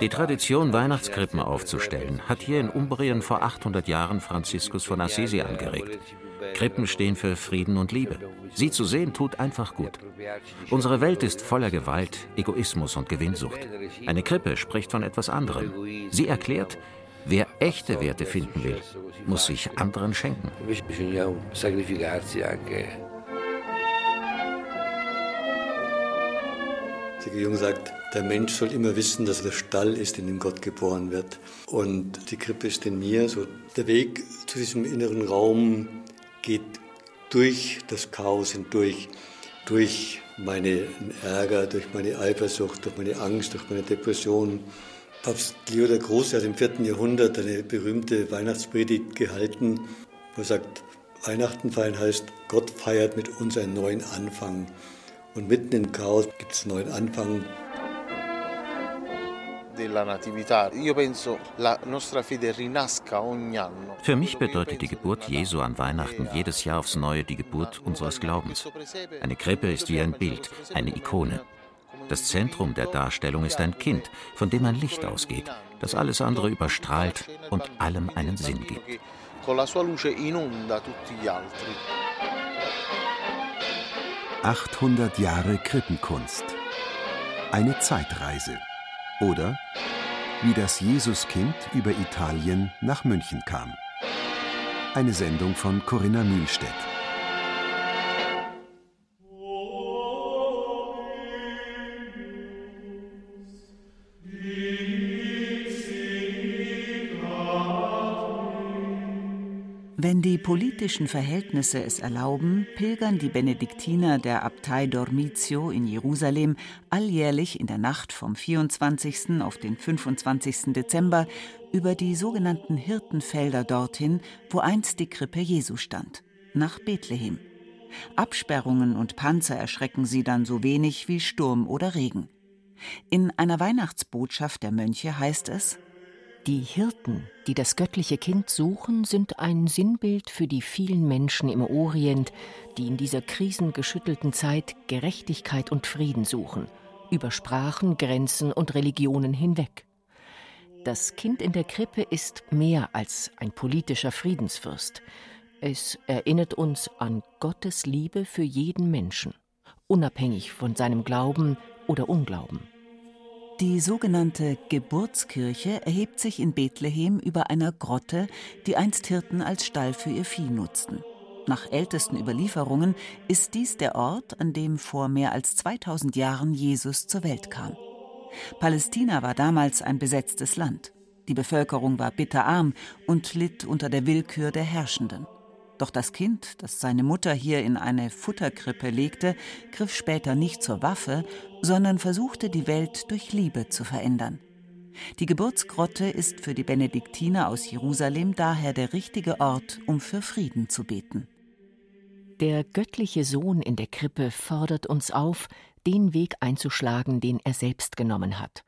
Die Tradition, Weihnachtskrippen aufzustellen, hat hier in Umbrien vor 800 Jahren Franziskus von Assisi angeregt. Krippen stehen für Frieden und Liebe. Sie zu sehen tut einfach gut. Unsere Welt ist voller Gewalt, Egoismus und Gewinnsucht. Eine Krippe spricht von etwas anderem. Sie erklärt, wer echte Werte finden will, muss sich anderen schenken. Der Jung sagt, der Mensch soll immer wissen, dass er der Stall ist, in dem Gott geboren wird. Und die Krippe ist in mir. So der Weg zu diesem inneren Raum geht durch das Chaos hindurch, durch meinen Ärger, durch meine Eifersucht, durch meine Angst, durch meine Depression. Papst Leo der Große hat im vierten Jahrhundert eine berühmte Weihnachtspredigt gehalten, wo er sagt, Weihnachten feiern heißt, Gott feiert mit uns einen neuen Anfang. Und mitten im Chaos gibt es einen neuen Anfang. Für mich bedeutet die Geburt Jesu an Weihnachten jedes Jahr aufs Neue die Geburt unseres Glaubens. Eine Krippe ist wie ein Bild, eine Ikone. Das Zentrum der Darstellung ist ein Kind, von dem ein Licht ausgeht, das alles andere überstrahlt und allem einen Sinn gibt. 800 Jahre Krippenkunst. Eine Zeitreise. Oder wie das Jesuskind über Italien nach München kam. Eine Sendung von Corinna Mühlstedt. Wenn die politischen Verhältnisse es erlauben, pilgern die Benediktiner der Abtei Dormitio in Jerusalem alljährlich in der Nacht vom 24. auf den 25. Dezember über die sogenannten Hirtenfelder dorthin, wo einst die Krippe Jesu stand, nach Bethlehem. Absperrungen und Panzer erschrecken sie dann so wenig wie Sturm oder Regen. In einer Weihnachtsbotschaft der Mönche heißt es die Hirten, die das göttliche Kind suchen, sind ein Sinnbild für die vielen Menschen im Orient, die in dieser krisengeschüttelten Zeit Gerechtigkeit und Frieden suchen, über Sprachen, Grenzen und Religionen hinweg. Das Kind in der Krippe ist mehr als ein politischer Friedensfürst. Es erinnert uns an Gottes Liebe für jeden Menschen, unabhängig von seinem Glauben oder Unglauben. Die sogenannte Geburtskirche erhebt sich in Bethlehem über einer Grotte, die einst Hirten als Stall für ihr Vieh nutzten. Nach ältesten Überlieferungen ist dies der Ort, an dem vor mehr als 2000 Jahren Jesus zur Welt kam. Palästina war damals ein besetztes Land. Die Bevölkerung war bitterarm und litt unter der Willkür der Herrschenden. Doch das Kind, das seine Mutter hier in eine Futterkrippe legte, griff später nicht zur Waffe, sondern versuchte die Welt durch Liebe zu verändern. Die Geburtsgrotte ist für die Benediktiner aus Jerusalem daher der richtige Ort, um für Frieden zu beten. Der göttliche Sohn in der Krippe fordert uns auf, den Weg einzuschlagen, den er selbst genommen hat.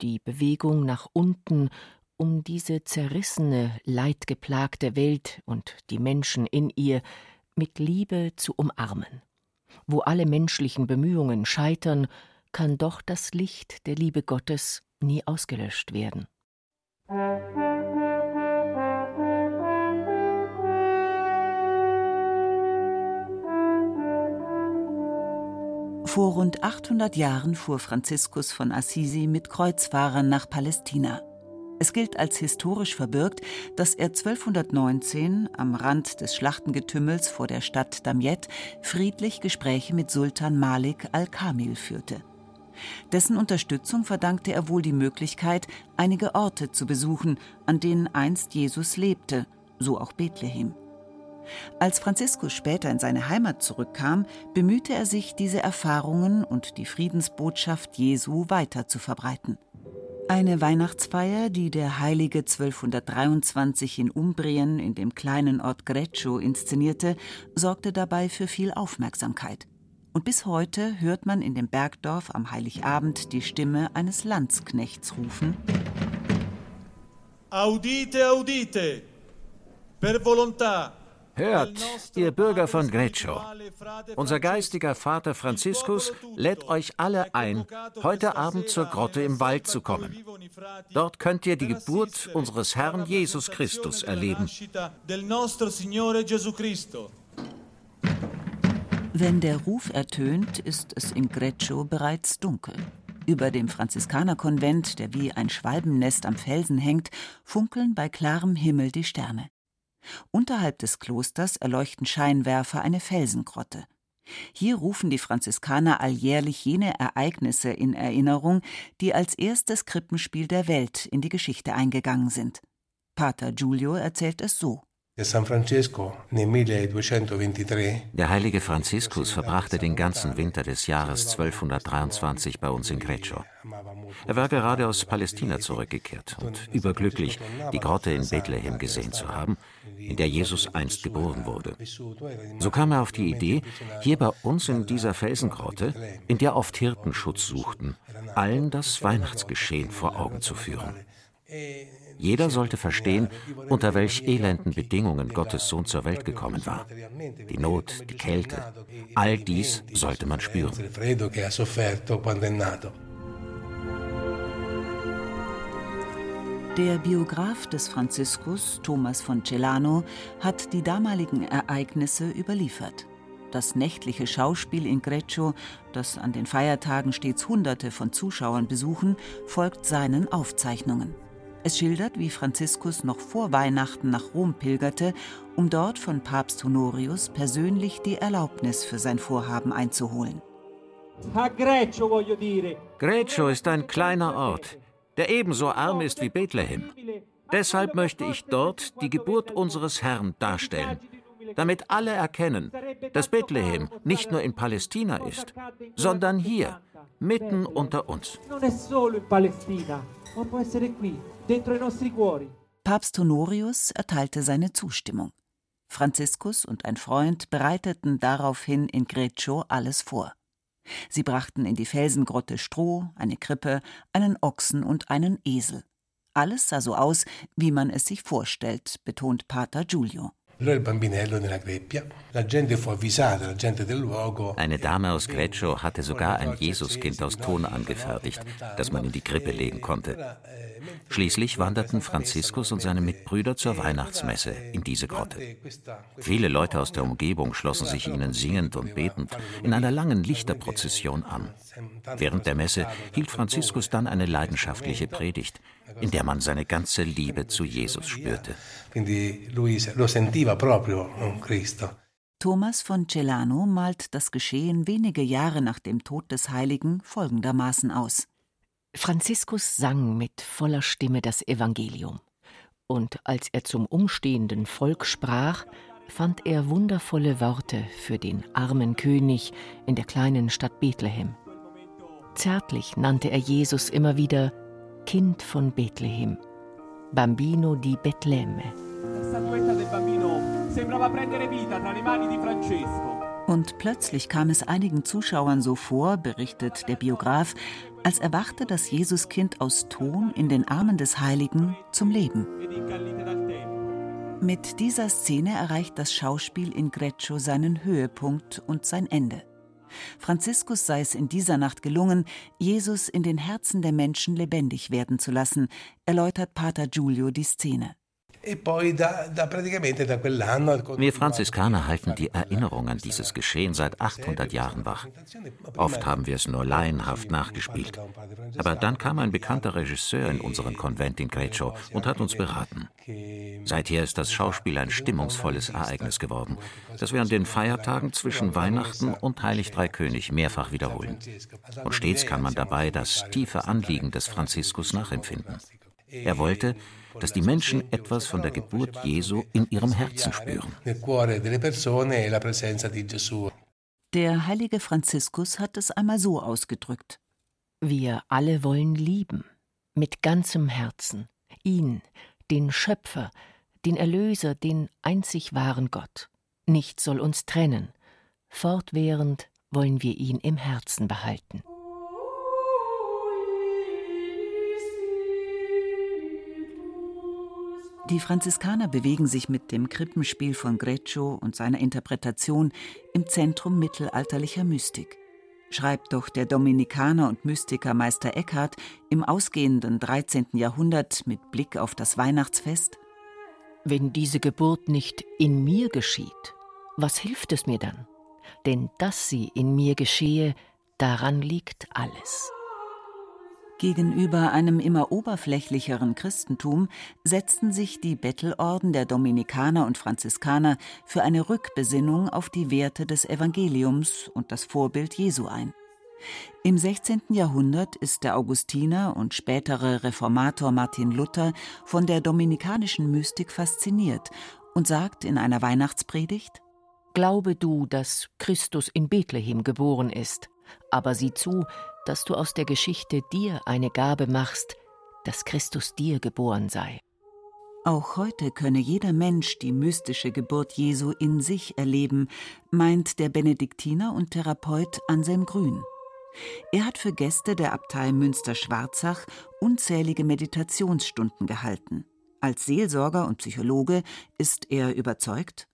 Die Bewegung nach unten um diese zerrissene, leidgeplagte Welt und die Menschen in ihr mit Liebe zu umarmen. Wo alle menschlichen Bemühungen scheitern, kann doch das Licht der Liebe Gottes nie ausgelöscht werden. Vor rund 800 Jahren fuhr Franziskus von Assisi mit Kreuzfahrern nach Palästina. Es gilt als historisch verbürgt, dass er 1219 am Rand des Schlachtengetümmels vor der Stadt Damiet friedlich Gespräche mit Sultan Malik al-Kamil führte. Dessen Unterstützung verdankte er wohl die Möglichkeit, einige Orte zu besuchen, an denen einst Jesus lebte, so auch Bethlehem. Als Franziskus später in seine Heimat zurückkam, bemühte er sich, diese Erfahrungen und die Friedensbotschaft Jesu weiter zu verbreiten. Eine Weihnachtsfeier, die der Heilige 1223 in Umbrien in dem kleinen Ort Greccio inszenierte, sorgte dabei für viel Aufmerksamkeit. Und bis heute hört man in dem Bergdorf am Heiligabend die Stimme eines Landsknechts rufen: Audite, audite, per volontà Hört, ihr Bürger von Greccio, unser geistiger Vater Franziskus lädt euch alle ein, heute Abend zur Grotte im Wald zu kommen. Dort könnt ihr die Geburt unseres Herrn Jesus Christus erleben. Wenn der Ruf ertönt, ist es in Greccio bereits dunkel. Über dem Franziskanerkonvent, der wie ein Schwalbennest am Felsen hängt, funkeln bei klarem Himmel die Sterne. Unterhalb des Klosters erleuchten Scheinwerfer eine Felsengrotte. Hier rufen die Franziskaner alljährlich jene Ereignisse in Erinnerung, die als erstes Krippenspiel der Welt in die Geschichte eingegangen sind. Pater Giulio erzählt es so. Der heilige Franziskus verbrachte den ganzen Winter des Jahres 1223 bei uns in Greccio. Er war gerade aus Palästina zurückgekehrt und überglücklich, die Grotte in Bethlehem gesehen zu haben, in der Jesus einst geboren wurde. So kam er auf die Idee, hier bei uns in dieser Felsengrotte, in der oft Hirten Schutz suchten, allen das Weihnachtsgeschehen vor Augen zu führen. Jeder sollte verstehen, unter welch elenden Bedingungen Gottes Sohn zur Welt gekommen war. Die Not, die Kälte, all dies sollte man spüren. Der Biograf des Franziskus, Thomas von Celano, hat die damaligen Ereignisse überliefert. Das nächtliche Schauspiel in Greccio, das an den Feiertagen stets Hunderte von Zuschauern besuchen, folgt seinen Aufzeichnungen. Es schildert, wie Franziskus noch vor Weihnachten nach Rom pilgerte, um dort von Papst Honorius persönlich die Erlaubnis für sein Vorhaben einzuholen. Greccio ist ein kleiner Ort, der ebenso arm ist wie Bethlehem. Deshalb möchte ich dort die Geburt unseres Herrn darstellen, damit alle erkennen, dass Bethlehem nicht nur in Palästina ist, sondern hier, mitten unter uns. Papst Honorius erteilte seine Zustimmung. Franziskus und ein Freund bereiteten daraufhin in Greccio alles vor. Sie brachten in die Felsengrotte Stroh, eine Krippe, einen Ochsen und einen Esel. Alles sah so aus, wie man es sich vorstellt, betont Pater Giulio. Eine Dame aus Greccio hatte sogar ein Jesuskind aus Ton angefertigt, das man in die Krippe legen konnte. Schließlich wanderten Franziskus und seine Mitbrüder zur Weihnachtsmesse in diese Grotte. Viele Leute aus der Umgebung schlossen sich ihnen singend und betend in einer langen Lichterprozession an. Während der Messe hielt Franziskus dann eine leidenschaftliche Predigt, in der man seine ganze Liebe zu Jesus spürte. Thomas von Celano malt das Geschehen wenige Jahre nach dem Tod des Heiligen folgendermaßen aus. Franziskus sang mit voller Stimme das Evangelium. Und als er zum umstehenden Volk sprach, fand er wundervolle Worte für den armen König in der kleinen Stadt Bethlehem. Zärtlich nannte er Jesus immer wieder Kind von Bethlehem, Bambino di Betlemme. Und plötzlich kam es einigen Zuschauern so vor, berichtet der Biograf, als erwachte das Jesuskind aus Ton in den Armen des Heiligen zum Leben. Mit dieser Szene erreicht das Schauspiel in Greccio seinen Höhepunkt und sein Ende. Franziskus sei es in dieser Nacht gelungen, Jesus in den Herzen der Menschen lebendig werden zu lassen, erläutert Pater Giulio die Szene. E Wir Franziskaner halten die Erinnerung an dieses Geschehen seit 800 Jahren wach. Oft haben wir es nur laienhaft nachgespielt. Aber dann kam ein bekannter Regisseur in unseren Konvent in Greccio und hat uns beraten. Seither ist das Schauspiel ein stimmungsvolles Ereignis geworden, das wir an den Feiertagen zwischen Weihnachten und Heilig Dreikönig mehrfach wiederholen. Und stets kann man dabei das tiefe Anliegen des Franziskus nachempfinden. Er wollte, dass die Menschen etwas von der Geburt Jesu in ihrem Herzen spüren. Der heilige Franziskus hat es einmal so ausgedrückt. Wir alle wollen lieben. mit ganzem Herzen, ihn, den Schöpfer, den Erlöser, den einzig wahren Gott. Nichts soll uns trennen. Fortwährend wollen wir ihn im Herzen behalten. Die Franziskaner bewegen sich mit dem Krippenspiel von Greccio und seiner Interpretation im Zentrum mittelalterlicher Mystik. Schreibt doch der Dominikaner und Mystiker Meister Eckhart im ausgehenden 13. Jahrhundert mit Blick auf das Weihnachtsfest: Wenn diese Geburt nicht in mir geschieht, was hilft es mir dann? Denn dass sie in mir geschehe, daran liegt alles. Gegenüber einem immer oberflächlicheren Christentum setzten sich die Bettelorden der Dominikaner und Franziskaner für eine Rückbesinnung auf die Werte des Evangeliums und das Vorbild Jesu ein. Im 16. Jahrhundert ist der Augustiner und spätere Reformator Martin Luther von der dominikanischen Mystik fasziniert und sagt in einer Weihnachtspredigt Glaube du, dass Christus in Bethlehem geboren ist, aber sieh zu, dass du aus der Geschichte dir eine Gabe machst, dass Christus dir geboren sei. Auch heute könne jeder Mensch die mystische Geburt Jesu in sich erleben, meint der Benediktiner und Therapeut Anselm Grün. Er hat für Gäste der Abtei Münster-Schwarzach unzählige Meditationsstunden gehalten. Als Seelsorger und Psychologe ist er überzeugt,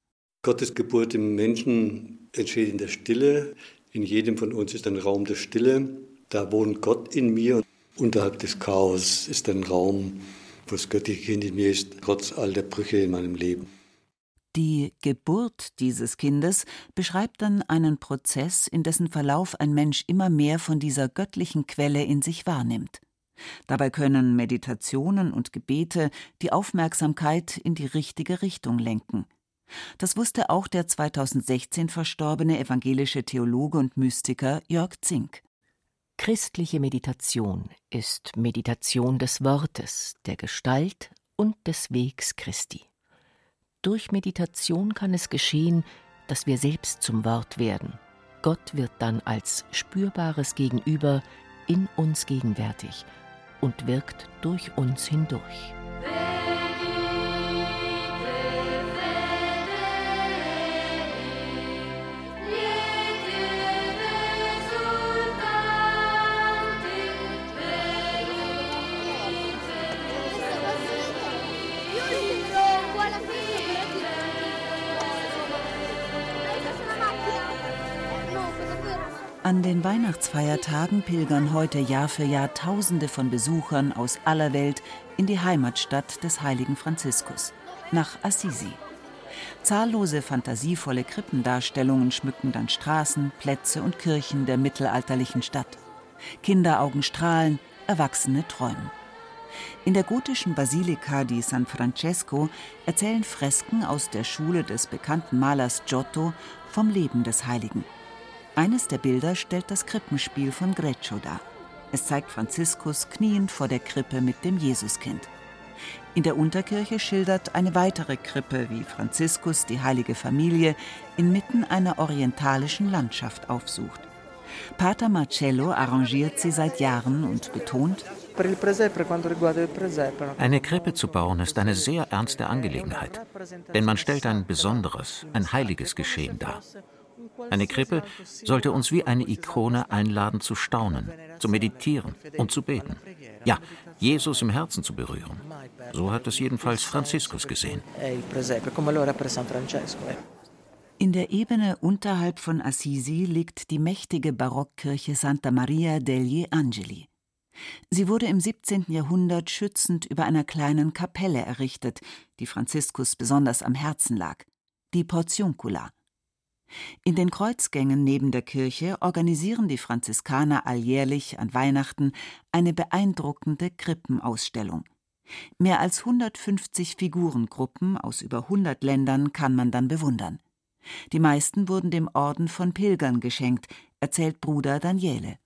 Gottes Geburt im Menschen entsteht in der Stille. In jedem von uns ist ein Raum der Stille. Da wohnt Gott in mir. Unterhalb des Chaos ist ein Raum, wo das göttliche Kind in mir ist, trotz all der Brüche in meinem Leben. Die Geburt dieses Kindes beschreibt dann einen Prozess, in dessen Verlauf ein Mensch immer mehr von dieser göttlichen Quelle in sich wahrnimmt. Dabei können Meditationen und Gebete die Aufmerksamkeit in die richtige Richtung lenken. Das wusste auch der 2016 verstorbene evangelische Theologe und Mystiker Jörg Zink. Christliche Meditation ist Meditation des Wortes, der Gestalt und des Wegs Christi. Durch Meditation kann es geschehen, dass wir selbst zum Wort werden. Gott wird dann als spürbares Gegenüber in uns gegenwärtig und wirkt durch uns hindurch. An den Weihnachtsfeiertagen pilgern heute Jahr für Jahr Tausende von Besuchern aus aller Welt in die Heimatstadt des heiligen Franziskus, nach Assisi. Zahllose fantasievolle Krippendarstellungen schmücken dann Straßen, Plätze und Kirchen der mittelalterlichen Stadt. Kinderaugen strahlen, Erwachsene träumen. In der gotischen Basilika di San Francesco erzählen Fresken aus der Schule des bekannten Malers Giotto vom Leben des Heiligen. Eines der Bilder stellt das Krippenspiel von Greccio dar. Es zeigt Franziskus kniend vor der Krippe mit dem Jesuskind. In der Unterkirche schildert eine weitere Krippe, wie Franziskus die heilige Familie inmitten einer orientalischen Landschaft aufsucht. Pater Marcello arrangiert sie seit Jahren und betont, eine Krippe zu bauen ist eine sehr ernste Angelegenheit, denn man stellt ein besonderes, ein heiliges Geschehen dar. Eine Krippe sollte uns wie eine Ikone einladen zu staunen, zu meditieren und zu beten. Ja, Jesus im Herzen zu berühren. So hat es jedenfalls Franziskus gesehen. In der Ebene unterhalb von Assisi liegt die mächtige Barockkirche Santa Maria degli Angeli. Sie wurde im 17. Jahrhundert schützend über einer kleinen Kapelle errichtet, die Franziskus besonders am Herzen lag, die Portiuncula. In den Kreuzgängen neben der Kirche organisieren die Franziskaner alljährlich an Weihnachten eine beeindruckende Krippenausstellung. Mehr als 150 Figurengruppen aus über 100 Ländern kann man dann bewundern. Die meisten wurden dem Orden von Pilgern geschenkt, erzählt Bruder Daniele.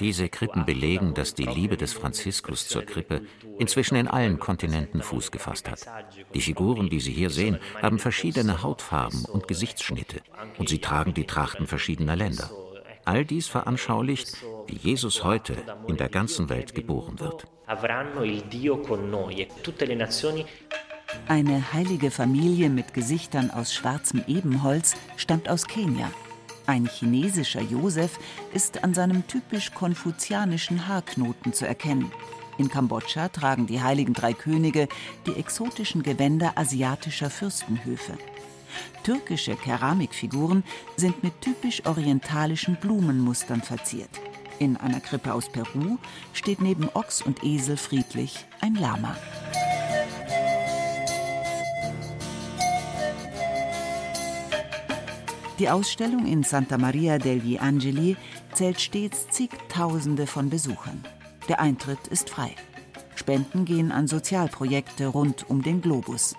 Diese Krippen belegen, dass die Liebe des Franziskus zur Krippe inzwischen in allen Kontinenten Fuß gefasst hat. Die Figuren, die Sie hier sehen, haben verschiedene Hautfarben und Gesichtsschnitte und sie tragen die Trachten verschiedener Länder. All dies veranschaulicht, wie Jesus heute in der ganzen Welt geboren wird. Eine heilige Familie mit Gesichtern aus schwarzem Ebenholz stammt aus Kenia. Ein chinesischer Josef ist an seinem typisch konfuzianischen Haarknoten zu erkennen. In Kambodscha tragen die heiligen drei Könige die exotischen Gewänder asiatischer Fürstenhöfe. Türkische Keramikfiguren sind mit typisch orientalischen Blumenmustern verziert. In einer Krippe aus Peru steht neben Ochs und Esel friedlich ein Lama. Die Ausstellung in Santa Maria degli Angeli zählt stets zigtausende von Besuchern. Der Eintritt ist frei. Spenden gehen an Sozialprojekte rund um den Globus.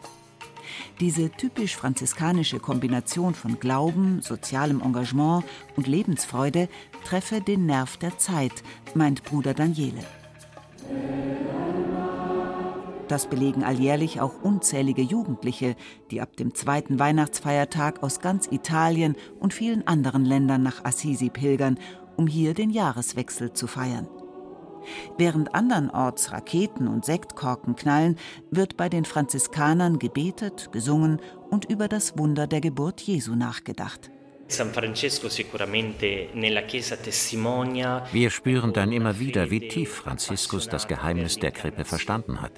Diese typisch franziskanische Kombination von Glauben, sozialem Engagement und Lebensfreude treffe den Nerv der Zeit, meint Bruder Daniele. Das belegen alljährlich auch unzählige Jugendliche, die ab dem zweiten Weihnachtsfeiertag aus ganz Italien und vielen anderen Ländern nach Assisi pilgern, um hier den Jahreswechsel zu feiern. Während andernorts Raketen und Sektkorken knallen, wird bei den Franziskanern gebetet, gesungen und über das Wunder der Geburt Jesu nachgedacht. Wir spüren dann immer wieder, wie tief Franziskus das Geheimnis der Krippe verstanden hat.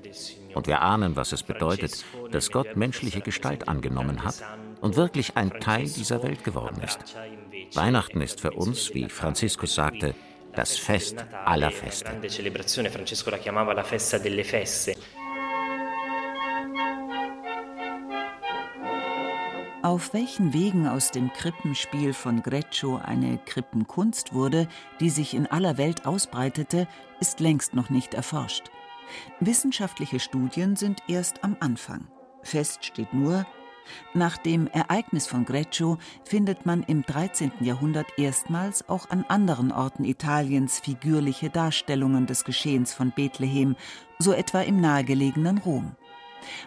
Und wir ahnen, was es bedeutet, dass Gott menschliche Gestalt angenommen hat und wirklich ein Teil dieser Welt geworden ist. Weihnachten ist für uns, wie Franziskus sagte, das Fest aller Feste. Auf welchen Wegen aus dem Krippenspiel von Greccio eine Krippenkunst wurde, die sich in aller Welt ausbreitete, ist längst noch nicht erforscht. Wissenschaftliche Studien sind erst am Anfang. Fest steht nur, nach dem Ereignis von Greccio findet man im 13. Jahrhundert erstmals auch an anderen Orten Italiens figürliche Darstellungen des Geschehens von Bethlehem, so etwa im nahegelegenen Rom.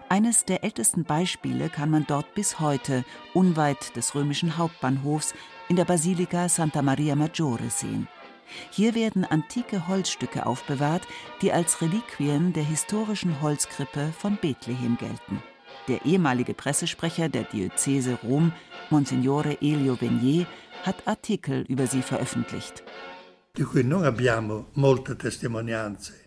Eines der ältesten Beispiele kann man dort bis heute, unweit des römischen Hauptbahnhofs, in der Basilika Santa Maria Maggiore sehen. Hier werden antike Holzstücke aufbewahrt, die als Reliquien der historischen Holzkrippe von Bethlehem gelten. Der ehemalige Pressesprecher der Diözese Rom, Monsignore Elio Benier, hat Artikel über sie veröffentlicht.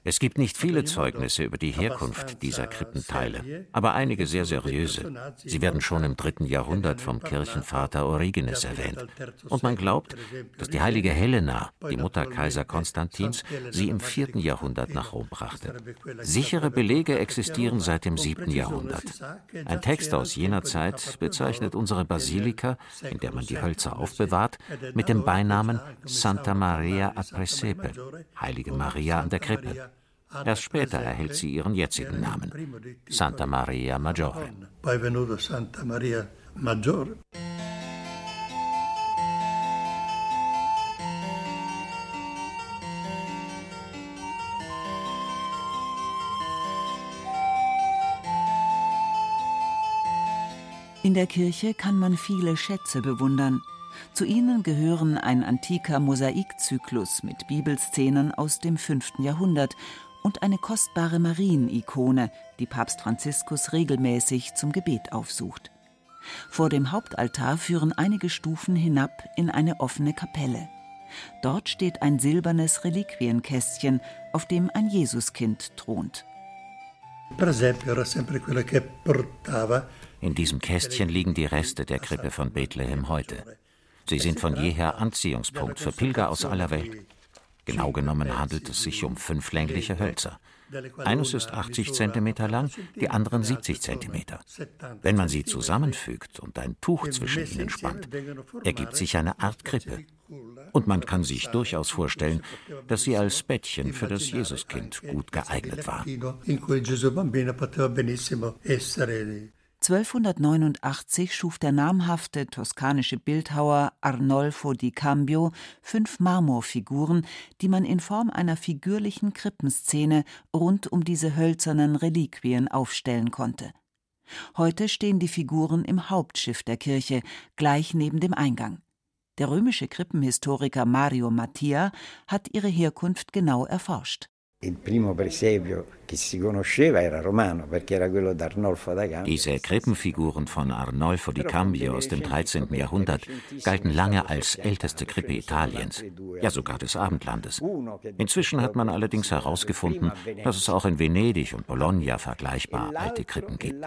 Es gibt nicht viele Zeugnisse über die Herkunft dieser Krippenteile, aber einige sehr seriöse. Sie werden schon im dritten Jahrhundert vom Kirchenvater Origenes erwähnt. Und man glaubt, dass die heilige Helena, die Mutter Kaiser Konstantins, sie im vierten Jahrhundert nach Rom brachte. Sichere Belege existieren seit dem siebten Jahrhundert. Ein Text aus jener Zeit bezeichnet unsere Basilika, in der man die Hölzer aufbewahrt, mit dem Beinamen Santa Maria a Presepe, Heilige Maria an der Krippe. Erst später erhält sie ihren jetzigen Namen, Santa Maria Maggiore. In der Kirche kann man viele Schätze bewundern, zu ihnen gehören ein antiker Mosaikzyklus mit Bibelszenen aus dem 5. Jahrhundert und eine kostbare Marienikone, die Papst Franziskus regelmäßig zum Gebet aufsucht. Vor dem Hauptaltar führen einige Stufen hinab in eine offene Kapelle. Dort steht ein silbernes Reliquienkästchen, auf dem ein Jesuskind thront. In diesem Kästchen liegen die Reste der Krippe von Bethlehem heute. Sie sind von jeher Anziehungspunkt für Pilger aus aller Welt. Genau genommen handelt es sich um fünf längliche Hölzer. Eines ist 80 cm lang, die anderen 70 cm. Wenn man sie zusammenfügt und ein Tuch zwischen ihnen spannt, ergibt sich eine Art Krippe. Und man kann sich durchaus vorstellen, dass sie als Bettchen für das Jesuskind gut geeignet war. 1289 schuf der namhafte toskanische Bildhauer Arnolfo di Cambio fünf Marmorfiguren, die man in Form einer figürlichen Krippenszene rund um diese hölzernen Reliquien aufstellen konnte. Heute stehen die Figuren im Hauptschiff der Kirche, gleich neben dem Eingang. Der römische Krippenhistoriker Mario Mattia hat ihre Herkunft genau erforscht. Diese Krippenfiguren von Arnolfo di Cambio aus dem 13. Jahrhundert galten lange als älteste Krippe Italiens, ja sogar des Abendlandes. Inzwischen hat man allerdings herausgefunden, dass es auch in Venedig und Bologna vergleichbar alte Krippen gibt.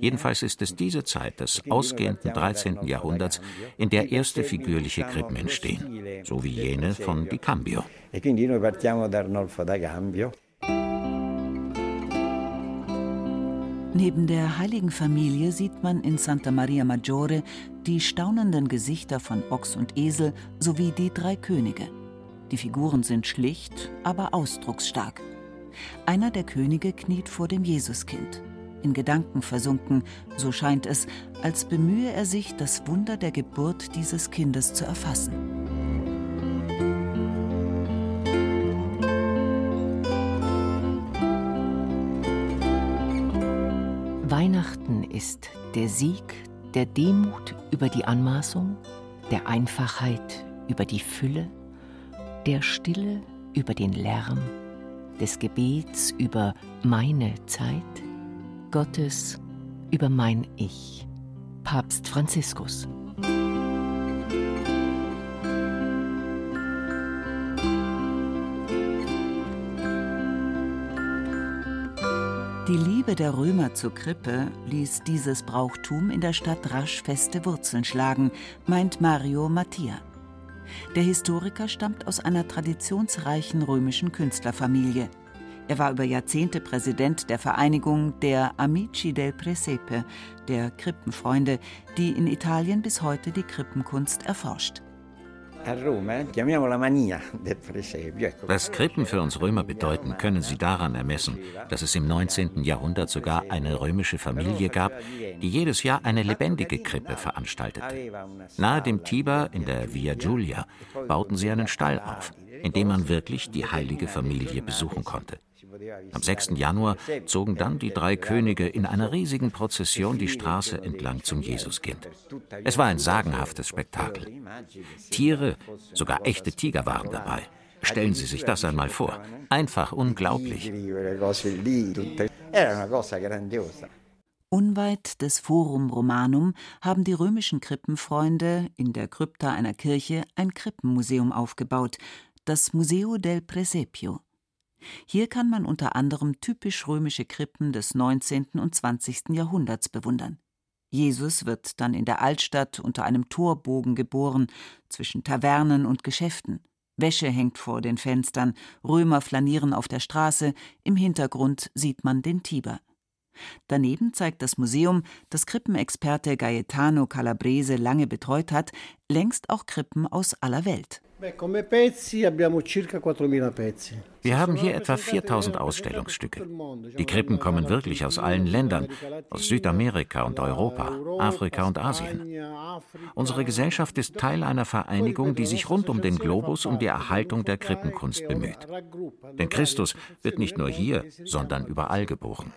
Jedenfalls ist es diese Zeit des ausgehenden 13. Jahrhunderts, in der erste figürliche Krippen entstehen, so wie jene von Di Cambio. E quindi noi partiamo da Arnolfo da Cambio. Neben der heiligen Familie sieht man in Santa Maria Maggiore die staunenden Gesichter von Ochs und Esel sowie die drei Könige. Die Figuren sind schlicht, aber ausdrucksstark. Einer der Könige kniet vor dem Jesuskind. In Gedanken versunken, so scheint es, als bemühe er sich, das Wunder der Geburt dieses Kindes zu erfassen. Weihnachten ist der Sieg der Demut über die Anmaßung, der Einfachheit über die Fülle, der Stille über den Lärm, des Gebets über meine Zeit, Gottes über mein Ich. Papst Franziskus. Die Liebe der Römer zur Krippe ließ dieses Brauchtum in der Stadt rasch feste Wurzeln schlagen, meint Mario Mattia. Der Historiker stammt aus einer traditionsreichen römischen Künstlerfamilie. Er war über Jahrzehnte Präsident der Vereinigung der Amici del Presepe, der Krippenfreunde, die in Italien bis heute die Krippenkunst erforscht. Was Krippen für uns Römer bedeuten, können Sie daran ermessen, dass es im 19. Jahrhundert sogar eine römische Familie gab, die jedes Jahr eine lebendige Krippe veranstaltete. Nahe dem Tiber in der Via Giulia bauten sie einen Stall auf, in dem man wirklich die heilige Familie besuchen konnte. Am 6. Januar zogen dann die drei Könige in einer riesigen Prozession die Straße entlang zum Jesuskind. Es war ein sagenhaftes Spektakel. Tiere, sogar echte Tiger waren dabei. Stellen Sie sich das einmal vor. Einfach unglaublich. Unweit des Forum Romanum haben die römischen Krippenfreunde in der Krypta einer Kirche ein Krippenmuseum aufgebaut, das Museo del Presepio. Hier kann man unter anderem typisch römische Krippen des 19. und 20. Jahrhunderts bewundern. Jesus wird dann in der Altstadt unter einem Torbogen geboren, zwischen Tavernen und Geschäften. Wäsche hängt vor den Fenstern, Römer flanieren auf der Straße, im Hintergrund sieht man den Tiber. Daneben zeigt das Museum, das Krippenexperte Gaetano Calabrese lange betreut hat, längst auch Krippen aus aller Welt. Wir haben hier etwa 4000 Ausstellungsstücke. Die Krippen kommen wirklich aus allen Ländern, aus Südamerika und Europa, Afrika und Asien. Unsere Gesellschaft ist Teil einer Vereinigung, die sich rund um den Globus um die Erhaltung der Krippenkunst bemüht. Denn Christus wird nicht nur hier, sondern überall geboren.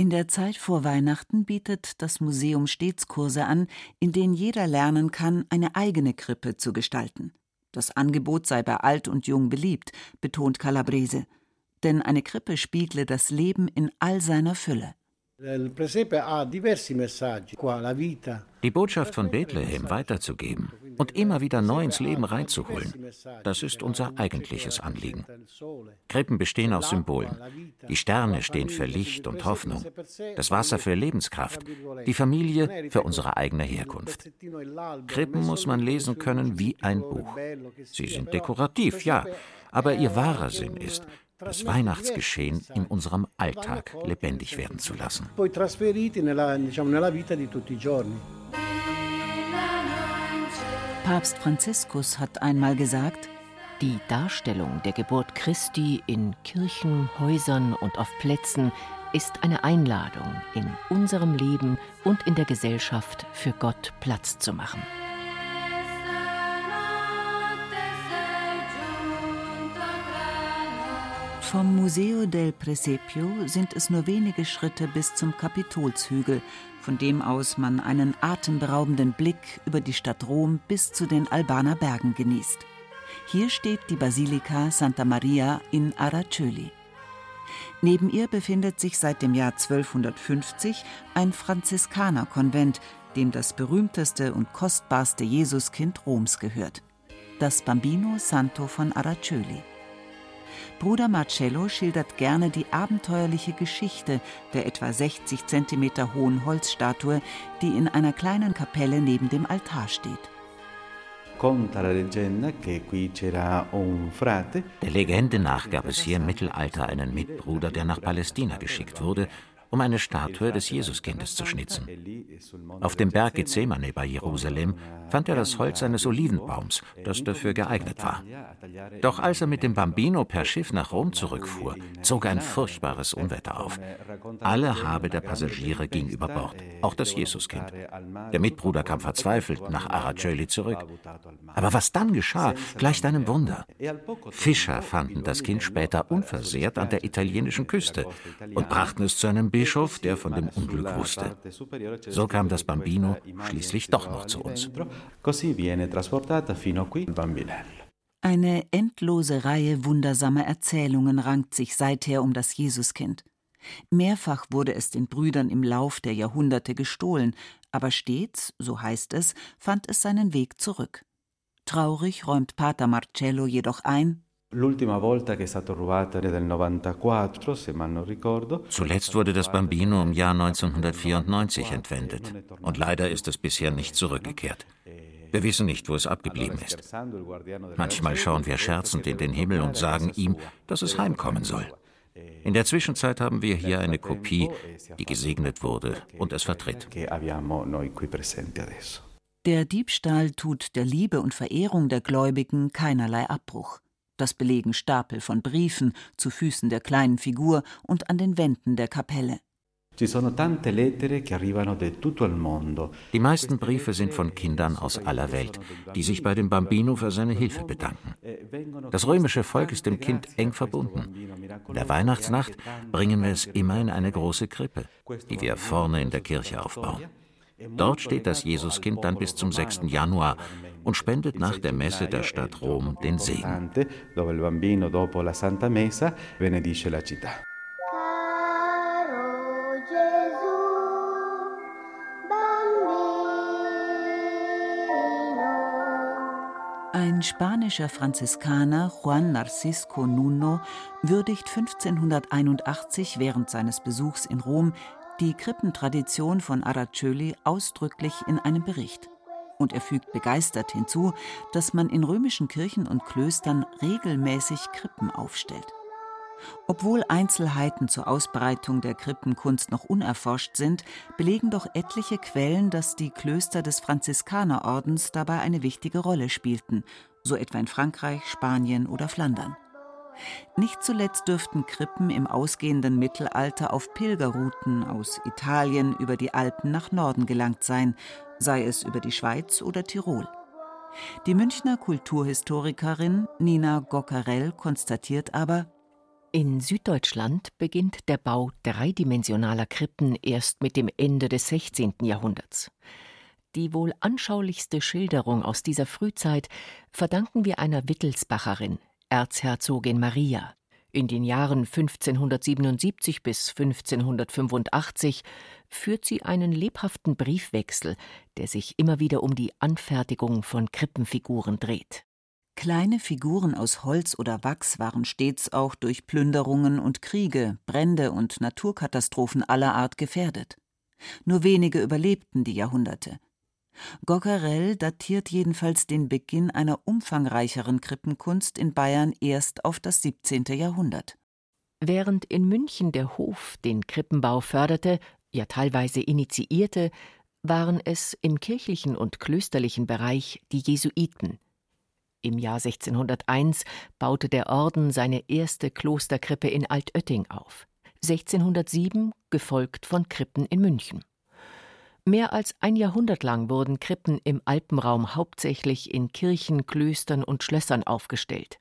In der Zeit vor Weihnachten bietet das Museum stets Kurse an, in denen jeder lernen kann, eine eigene Krippe zu gestalten. Das Angebot sei bei alt und jung beliebt, betont Calabrese. Denn eine Krippe spiegle das Leben in all seiner Fülle. Die Botschaft von Bethlehem weiterzugeben und immer wieder neu ins Leben reinzuholen, das ist unser eigentliches Anliegen. Krippen bestehen aus Symbolen. Die Sterne stehen für Licht und Hoffnung, das Wasser für Lebenskraft, die Familie für unsere eigene Herkunft. Krippen muss man lesen können wie ein Buch. Sie sind dekorativ, ja, aber ihr wahrer Sinn ist, das Weihnachtsgeschehen in unserem Alltag lebendig werden zu lassen. Papst Franziskus hat einmal gesagt, die Darstellung der Geburt Christi in Kirchen, Häusern und auf Plätzen ist eine Einladung, in unserem Leben und in der Gesellschaft für Gott Platz zu machen. Vom Museo del Presepio sind es nur wenige Schritte bis zum Kapitolshügel, von dem aus man einen atemberaubenden Blick über die Stadt Rom bis zu den Albaner Bergen genießt. Hier steht die Basilika Santa Maria in Araceli. Neben ihr befindet sich seit dem Jahr 1250 ein Franziskanerkonvent, dem das berühmteste und kostbarste Jesuskind Roms gehört, das Bambino Santo von Araceli. Bruder Marcello schildert gerne die abenteuerliche Geschichte der etwa 60 cm hohen Holzstatue, die in einer kleinen Kapelle neben dem Altar steht. Der Legende nach gab es hier im Mittelalter einen Mitbruder, der nach Palästina geschickt wurde, um eine Statue des Jesuskindes zu schnitzen. Auf dem Berg Gethsemane bei Jerusalem fand er das Holz eines Olivenbaums, das dafür geeignet war. Doch als er mit dem Bambino per Schiff nach Rom zurückfuhr, zog ein furchtbares Unwetter auf. Alle Habe der Passagiere ging über Bord, auch das Jesuskind. Der Mitbruder kam verzweifelt nach Araceli zurück. Aber was dann geschah, gleicht einem Wunder. Fischer fanden das Kind später unversehrt an der italienischen Küste und brachten es zu einem Bischof, der von dem Unglück wusste. So kam das Bambino schließlich doch noch zu uns. Eine endlose Reihe wundersamer Erzählungen rankt sich seither um das Jesuskind. Mehrfach wurde es den Brüdern im Lauf der Jahrhunderte gestohlen, aber stets, so heißt es, fand es seinen Weg zurück. Traurig räumt Pater Marcello jedoch ein, Zuletzt wurde das Bambino im Jahr 1994 entwendet und leider ist es bisher nicht zurückgekehrt. Wir wissen nicht, wo es abgeblieben ist. Manchmal schauen wir scherzend in den Himmel und sagen ihm, dass es heimkommen soll. In der Zwischenzeit haben wir hier eine Kopie, die gesegnet wurde und es vertritt. Der Diebstahl tut der Liebe und Verehrung der Gläubigen keinerlei Abbruch. Das belegen Stapel von Briefen zu Füßen der kleinen Figur und an den Wänden der Kapelle. Die meisten Briefe sind von Kindern aus aller Welt, die sich bei dem Bambino für seine Hilfe bedanken. Das römische Volk ist dem Kind eng verbunden. In der Weihnachtsnacht bringen wir es immer in eine große Krippe, die wir vorne in der Kirche aufbauen. Dort steht das Jesuskind dann bis zum 6. Januar und spendet nach der Messe der Stadt Rom den Segen. Ein spanischer Franziskaner, Juan Narcisco Nuno, würdigt 1581 während seines Besuchs in Rom die Krippentradition von Araceli ausdrücklich in einem Bericht. Und er fügt begeistert hinzu, dass man in römischen Kirchen und Klöstern regelmäßig Krippen aufstellt. Obwohl Einzelheiten zur Ausbreitung der Krippenkunst noch unerforscht sind, belegen doch etliche Quellen, dass die Klöster des Franziskanerordens dabei eine wichtige Rolle spielten, so etwa in Frankreich, Spanien oder Flandern. Nicht zuletzt dürften Krippen im ausgehenden Mittelalter auf Pilgerrouten aus Italien über die Alpen nach Norden gelangt sein, sei es über die Schweiz oder Tirol. Die Münchner Kulturhistorikerin Nina Gockerell konstatiert aber, in Süddeutschland beginnt der Bau dreidimensionaler Krippen erst mit dem Ende des 16. Jahrhunderts. Die wohl anschaulichste Schilderung aus dieser Frühzeit verdanken wir einer Wittelsbacherin, Erzherzogin Maria. In den Jahren 1577 bis 1585 führt sie einen lebhaften Briefwechsel, der sich immer wieder um die Anfertigung von Krippenfiguren dreht. Kleine Figuren aus Holz oder Wachs waren stets auch durch Plünderungen und Kriege, Brände und Naturkatastrophen aller Art gefährdet. Nur wenige überlebten die Jahrhunderte. Gockerell datiert jedenfalls den Beginn einer umfangreicheren Krippenkunst in Bayern erst auf das 17. Jahrhundert. Während in München der Hof den Krippenbau förderte, ja teilweise initiierte, waren es im kirchlichen und klösterlichen Bereich die Jesuiten. Im Jahr 1601 baute der Orden seine erste Klosterkrippe in Altötting auf, 1607 gefolgt von Krippen in München. Mehr als ein Jahrhundert lang wurden Krippen im Alpenraum hauptsächlich in Kirchen, Klöstern und Schlössern aufgestellt.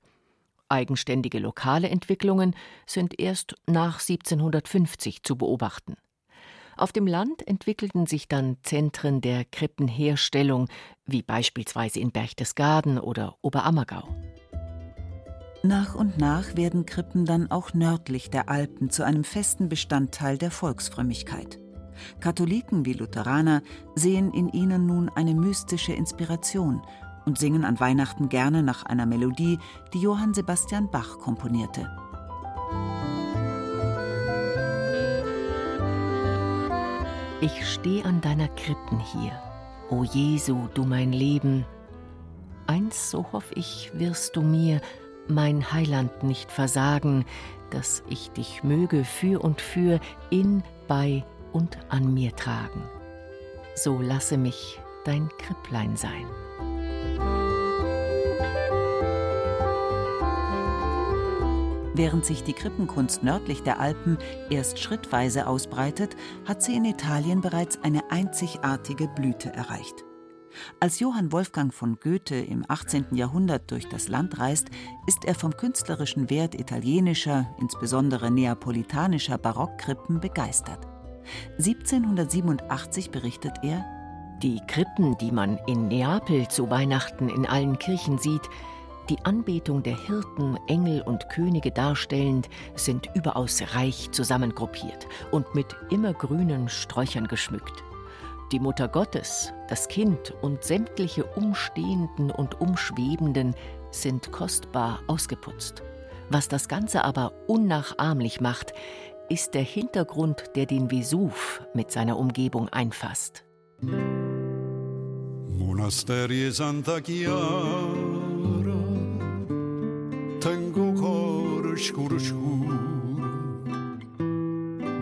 Eigenständige lokale Entwicklungen sind erst nach 1750 zu beobachten. Auf dem Land entwickelten sich dann Zentren der Krippenherstellung, wie beispielsweise in Berchtesgaden oder Oberammergau. Nach und nach werden Krippen dann auch nördlich der Alpen zu einem festen Bestandteil der Volksfrömmigkeit. Katholiken wie Lutheraner sehen in ihnen nun eine mystische Inspiration und singen an Weihnachten gerne nach einer Melodie, die Johann Sebastian Bach komponierte. Ich steh an deiner Krippen hier, o Jesu, du mein Leben. Eins, so hoff ich, wirst du mir, mein Heiland, nicht versagen, dass ich dich möge für und für in, bei und an mir tragen. So lasse mich dein Kripplein sein. Während sich die Krippenkunst nördlich der Alpen erst schrittweise ausbreitet, hat sie in Italien bereits eine einzigartige Blüte erreicht. Als Johann Wolfgang von Goethe im 18. Jahrhundert durch das Land reist, ist er vom künstlerischen Wert italienischer, insbesondere neapolitanischer Barockkrippen begeistert. 1787 berichtet er, die Krippen, die man in Neapel zu Weihnachten in allen Kirchen sieht, die Anbetung der Hirten, Engel und Könige darstellend, sind überaus reich zusammengruppiert und mit immergrünen Sträuchern geschmückt. Die Mutter Gottes, das Kind und sämtliche Umstehenden und Umschwebenden sind kostbar ausgeputzt. Was das Ganze aber unnachahmlich macht, ist der Hintergrund, der den Vesuv mit seiner Umgebung einfasst. Monasterie Santa Chiara tengo cuore scuro scuro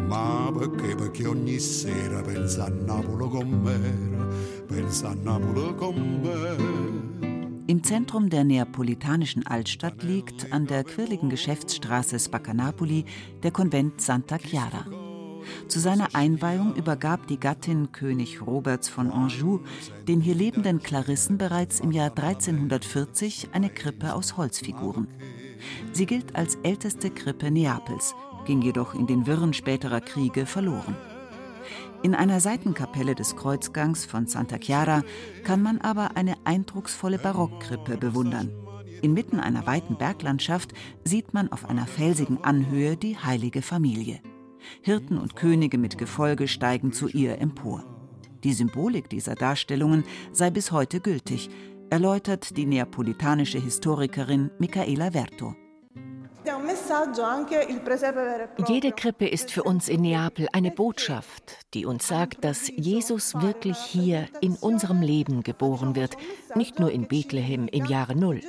ma perché? Perché ogni sera pensa a Napoli con me pensa a Napoli con me. Im Zentrum der neapolitanischen Altstadt liegt an der quirligen Geschäftsstraße Spaccanapoli der Konvent Santa Chiara. Zu seiner Einweihung übergab die Gattin König Roberts von Anjou den hier lebenden Klarissen bereits im Jahr 1340 eine Krippe aus Holzfiguren. Sie gilt als älteste Krippe Neapels, ging jedoch in den Wirren späterer Kriege verloren. In einer Seitenkapelle des Kreuzgangs von Santa Chiara kann man aber eine eindrucksvolle Barockkrippe bewundern. Inmitten einer weiten Berglandschaft sieht man auf einer felsigen Anhöhe die heilige Familie. Hirten und Könige mit Gefolge steigen zu ihr empor. Die Symbolik dieser Darstellungen sei bis heute gültig, erläutert die neapolitanische Historikerin Michaela Verto. Jede Krippe ist für uns in Neapel eine Botschaft, die uns sagt, dass Jesus wirklich hier in unserem Leben geboren wird, nicht nur in Bethlehem im Jahre Null.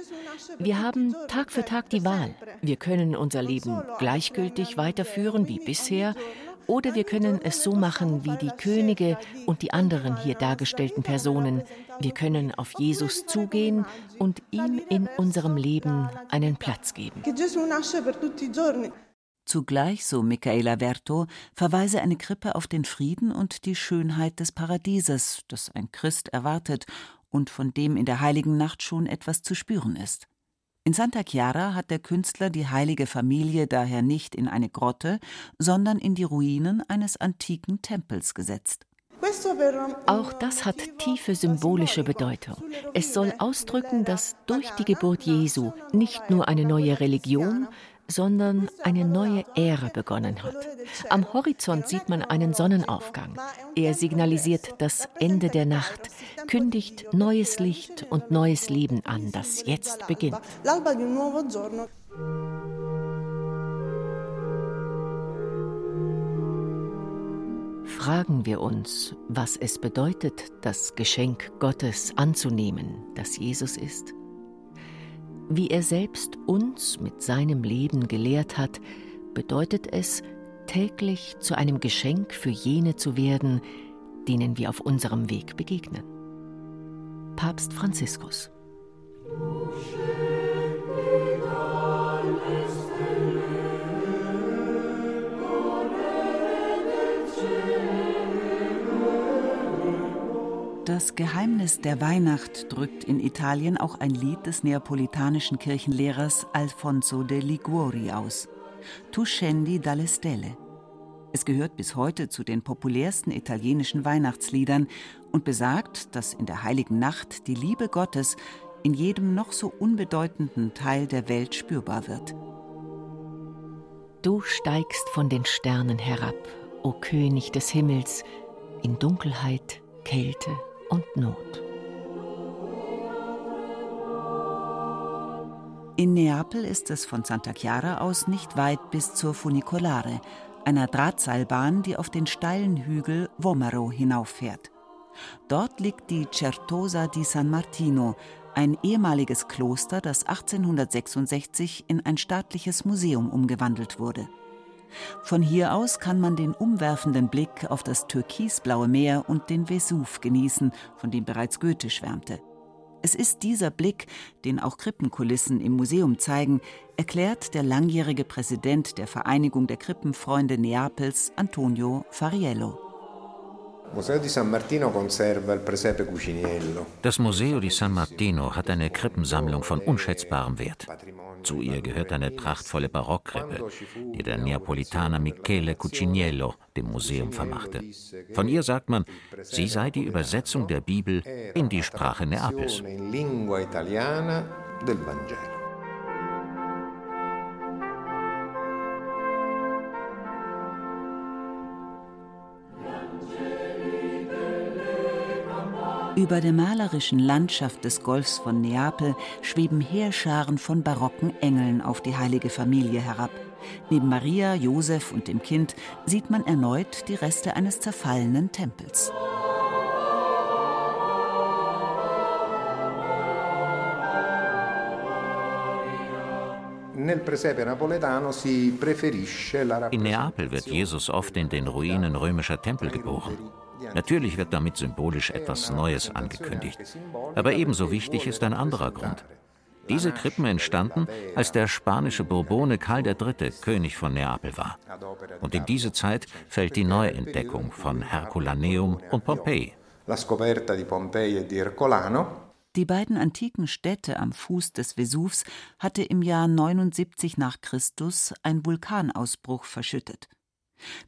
Wir haben Tag für Tag die Wahl. Wir können unser Leben gleichgültig weiterführen wie bisher oder wir können es so machen wie die Könige und die anderen hier dargestellten Personen. Wir können auf Jesus zugehen und ihm in unserem Leben einen Platz geben. Zugleich, so Michaela Verto, verweise eine Krippe auf den Frieden und die Schönheit des Paradieses, das ein Christ erwartet und von dem in der heiligen Nacht schon etwas zu spüren ist. In Santa Chiara hat der Künstler die heilige Familie daher nicht in eine Grotte, sondern in die Ruinen eines antiken Tempels gesetzt. Auch das hat tiefe symbolische Bedeutung. Es soll ausdrücken, dass durch die Geburt Jesu nicht nur eine neue Religion, sondern eine neue Ära begonnen hat. Am Horizont sieht man einen Sonnenaufgang. Er signalisiert das Ende der Nacht, kündigt neues Licht und neues Leben an, das jetzt beginnt. Fragen wir uns, was es bedeutet, das Geschenk Gottes anzunehmen, das Jesus ist? Wie er selbst uns mit seinem Leben gelehrt hat, bedeutet es, täglich zu einem Geschenk für jene zu werden, denen wir auf unserem Weg begegnen. Papst Franziskus. Das Geheimnis der Weihnacht drückt in Italien auch ein Lied des neapolitanischen Kirchenlehrers Alfonso de Liguori aus. Tu scendi dalle stelle. Es gehört bis heute zu den populärsten italienischen Weihnachtsliedern und besagt, dass in der heiligen Nacht die Liebe Gottes in jedem noch so unbedeutenden Teil der Welt spürbar wird. Du steigst von den Sternen herab, o König des Himmels, in Dunkelheit, Kälte und Not. In Neapel ist es von Santa Chiara aus nicht weit bis zur Funicolare, einer Drahtseilbahn, die auf den steilen Hügel Vomero hinauffährt. Dort liegt die Certosa di San Martino, ein ehemaliges Kloster, das 1866 in ein staatliches Museum umgewandelt wurde. Von hier aus kann man den umwerfenden Blick auf das türkisblaue Meer und den Vesuv genießen, von dem bereits Goethe schwärmte. Es ist dieser Blick, den auch Krippenkulissen im Museum zeigen, erklärt der langjährige Präsident der Vereinigung der Krippenfreunde Neapels, Antonio Fariello. Das Museo di San Martino hat eine Krippensammlung von unschätzbarem Wert. Zu ihr gehört eine prachtvolle Barockkrippe, die der Neapolitaner Michele Cuciniello dem Museum vermachte. Von ihr sagt man, sie sei die Übersetzung der Bibel in die Sprache Neapels. Über der malerischen Landschaft des Golfs von Neapel schweben Heerscharen von barocken Engeln auf die heilige Familie herab. Neben Maria, Josef und dem Kind sieht man erneut die Reste eines zerfallenen Tempels. In Neapel wird Jesus oft in den Ruinen römischer Tempel geboren. Natürlich wird damit symbolisch etwas Neues angekündigt. Aber ebenso wichtig ist ein anderer Grund. Diese Krippen entstanden, als der spanische Bourbone Karl III. König von Neapel war. Und in diese Zeit fällt die Neuentdeckung von Herculaneum und Pompeji. Die beiden antiken Städte am Fuß des Vesuvs hatte im Jahr 79 nach Christus ein Vulkanausbruch verschüttet.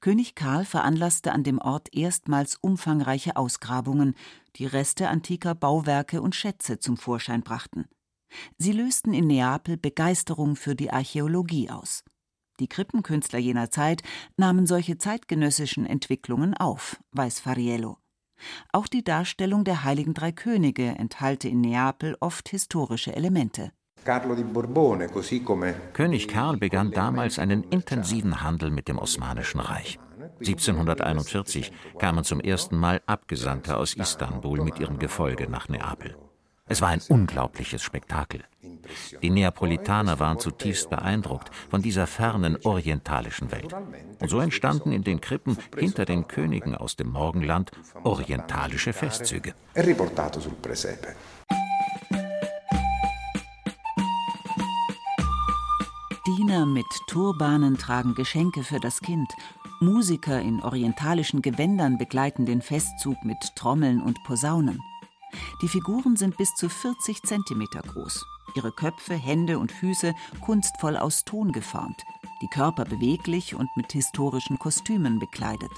König Karl veranlasste an dem Ort erstmals umfangreiche Ausgrabungen, die Reste antiker Bauwerke und Schätze zum Vorschein brachten. Sie lösten in Neapel Begeisterung für die Archäologie aus. Die Krippenkünstler jener Zeit nahmen solche zeitgenössischen Entwicklungen auf, weiß Fariello. Auch die Darstellung der heiligen drei Könige enthalte in Neapel oft historische Elemente. König Karl begann damals einen intensiven Handel mit dem Osmanischen Reich. 1741 kamen zum ersten Mal Abgesandte aus Istanbul mit ihrem Gefolge nach Neapel. Es war ein unglaubliches Spektakel. Die Neapolitaner waren zutiefst beeindruckt von dieser fernen orientalischen Welt. Und so entstanden in den Krippen hinter den Königen aus dem Morgenland orientalische Festzüge. Diener mit Turbanen tragen Geschenke für das Kind. Musiker in orientalischen Gewändern begleiten den Festzug mit Trommeln und Posaunen. Die Figuren sind bis zu 40 Zentimeter groß. Ihre Köpfe, Hände und Füße kunstvoll aus Ton geformt, die Körper beweglich und mit historischen Kostümen bekleidet.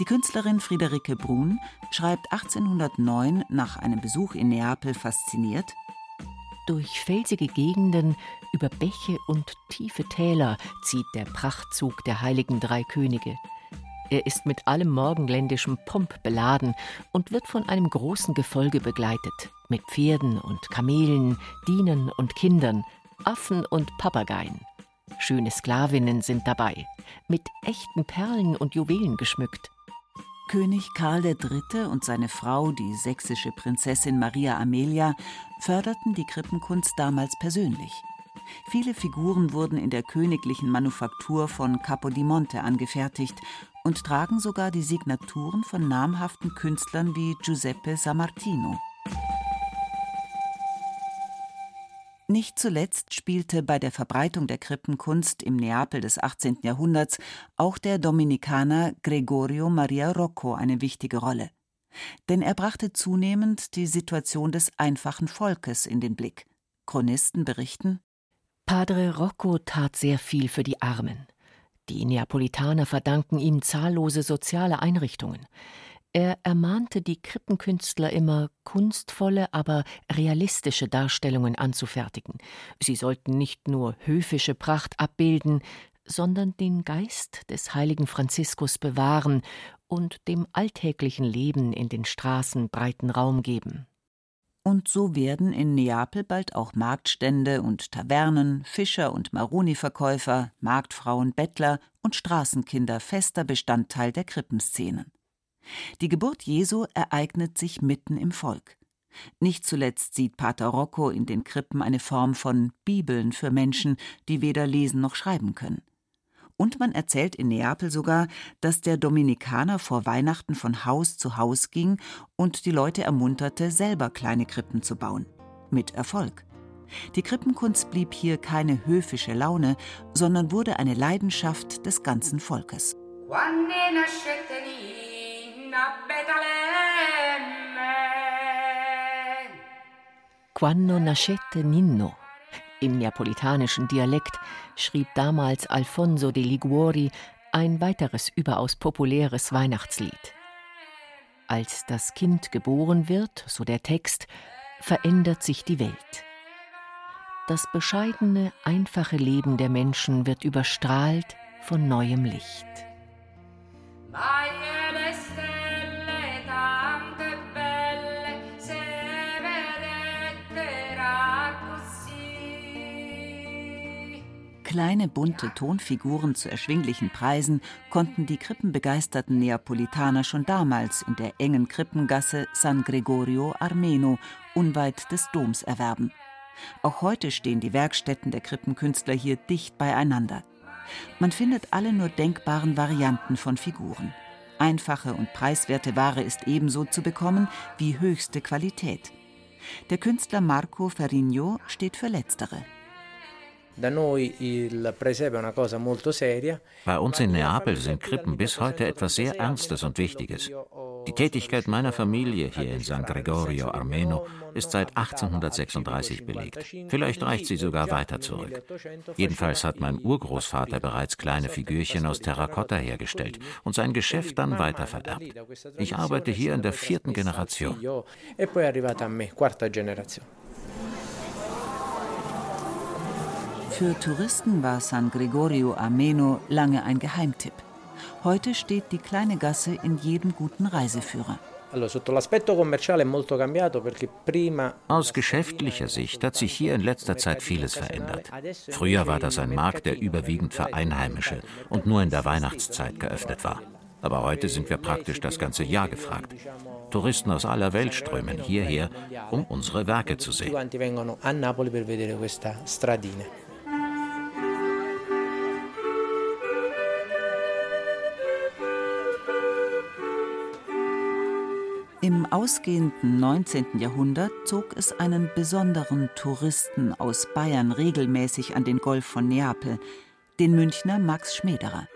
Die Künstlerin Friederike Brun schreibt 1809 nach einem Besuch in Neapel fasziniert: Durch felsige Gegenden über Bäche und tiefe Täler zieht der Prachtzug der heiligen drei Könige. Er ist mit allem morgenländischen Pomp beladen und wird von einem großen Gefolge begleitet, mit Pferden und Kamelen, Dienern und Kindern, Affen und Papageien. Schöne Sklavinnen sind dabei, mit echten Perlen und Juwelen geschmückt. König Karl III. und seine Frau, die sächsische Prinzessin Maria Amelia, förderten die Krippenkunst damals persönlich. Viele Figuren wurden in der königlichen Manufaktur von Capodimonte angefertigt und tragen sogar die Signaturen von namhaften Künstlern wie Giuseppe Sammartino. Nicht zuletzt spielte bei der Verbreitung der Krippenkunst im Neapel des 18. Jahrhunderts auch der Dominikaner Gregorio Maria Rocco eine wichtige Rolle. Denn er brachte zunehmend die Situation des einfachen Volkes in den Blick. Chronisten berichten Padre Rocco tat sehr viel für die Armen. Die Neapolitaner verdanken ihm zahllose soziale Einrichtungen. Er ermahnte die Krippenkünstler immer, kunstvolle, aber realistische Darstellungen anzufertigen. Sie sollten nicht nur höfische Pracht abbilden, sondern den Geist des heiligen Franziskus bewahren und dem alltäglichen Leben in den Straßen breiten Raum geben. Und so werden in Neapel bald auch Marktstände und Tavernen, Fischer und Maroni-Verkäufer, Marktfrauen, Bettler und Straßenkinder fester Bestandteil der Krippenszenen. Die Geburt Jesu ereignet sich mitten im Volk. Nicht zuletzt sieht Pater Rocco in den Krippen eine Form von Bibeln für Menschen, die weder lesen noch schreiben können. Und man erzählt in Neapel sogar, dass der Dominikaner vor Weihnachten von Haus zu Haus ging und die Leute ermunterte, selber kleine Krippen zu bauen. Mit Erfolg. Die Krippenkunst blieb hier keine höfische Laune, sondern wurde eine Leidenschaft des ganzen Volkes. Quando nascette Ninno im neapolitanischen Dialekt schrieb damals Alfonso de Liguori ein weiteres überaus populäres Weihnachtslied. Als das Kind geboren wird, so der Text, verändert sich die Welt. Das bescheidene, einfache Leben der Menschen wird überstrahlt von neuem Licht. Kleine bunte Tonfiguren zu erschwinglichen Preisen konnten die krippenbegeisterten Neapolitaner schon damals in der engen Krippengasse San Gregorio Armeno unweit des Doms erwerben. Auch heute stehen die Werkstätten der Krippenkünstler hier dicht beieinander. Man findet alle nur denkbaren Varianten von Figuren. Einfache und preiswerte Ware ist ebenso zu bekommen wie höchste Qualität. Der Künstler Marco Ferrigno steht für letztere. Bei uns in Neapel sind Krippen bis heute etwas sehr Ernstes und Wichtiges. Die Tätigkeit meiner Familie hier in San Gregorio Armeno ist seit 1836 belegt. Vielleicht reicht sie sogar weiter zurück. Jedenfalls hat mein Urgroßvater bereits kleine Figürchen aus Terrakotta hergestellt und sein Geschäft dann weitervererbt. Ich arbeite hier in der vierten Generation. Für Touristen war San Gregorio Ameno lange ein Geheimtipp. Heute steht die kleine Gasse in jedem guten Reiseführer. Aus geschäftlicher Sicht hat sich hier in letzter Zeit vieles verändert. Früher war das ein Markt, der überwiegend für Einheimische und nur in der Weihnachtszeit geöffnet war. Aber heute sind wir praktisch das ganze Jahr gefragt. Touristen aus aller Welt strömen hierher, um unsere Werke zu sehen. Ausgehenden 19. Jahrhundert zog es einen besonderen Touristen aus Bayern regelmäßig an den Golf von Neapel, den Münchner Max Schmederer.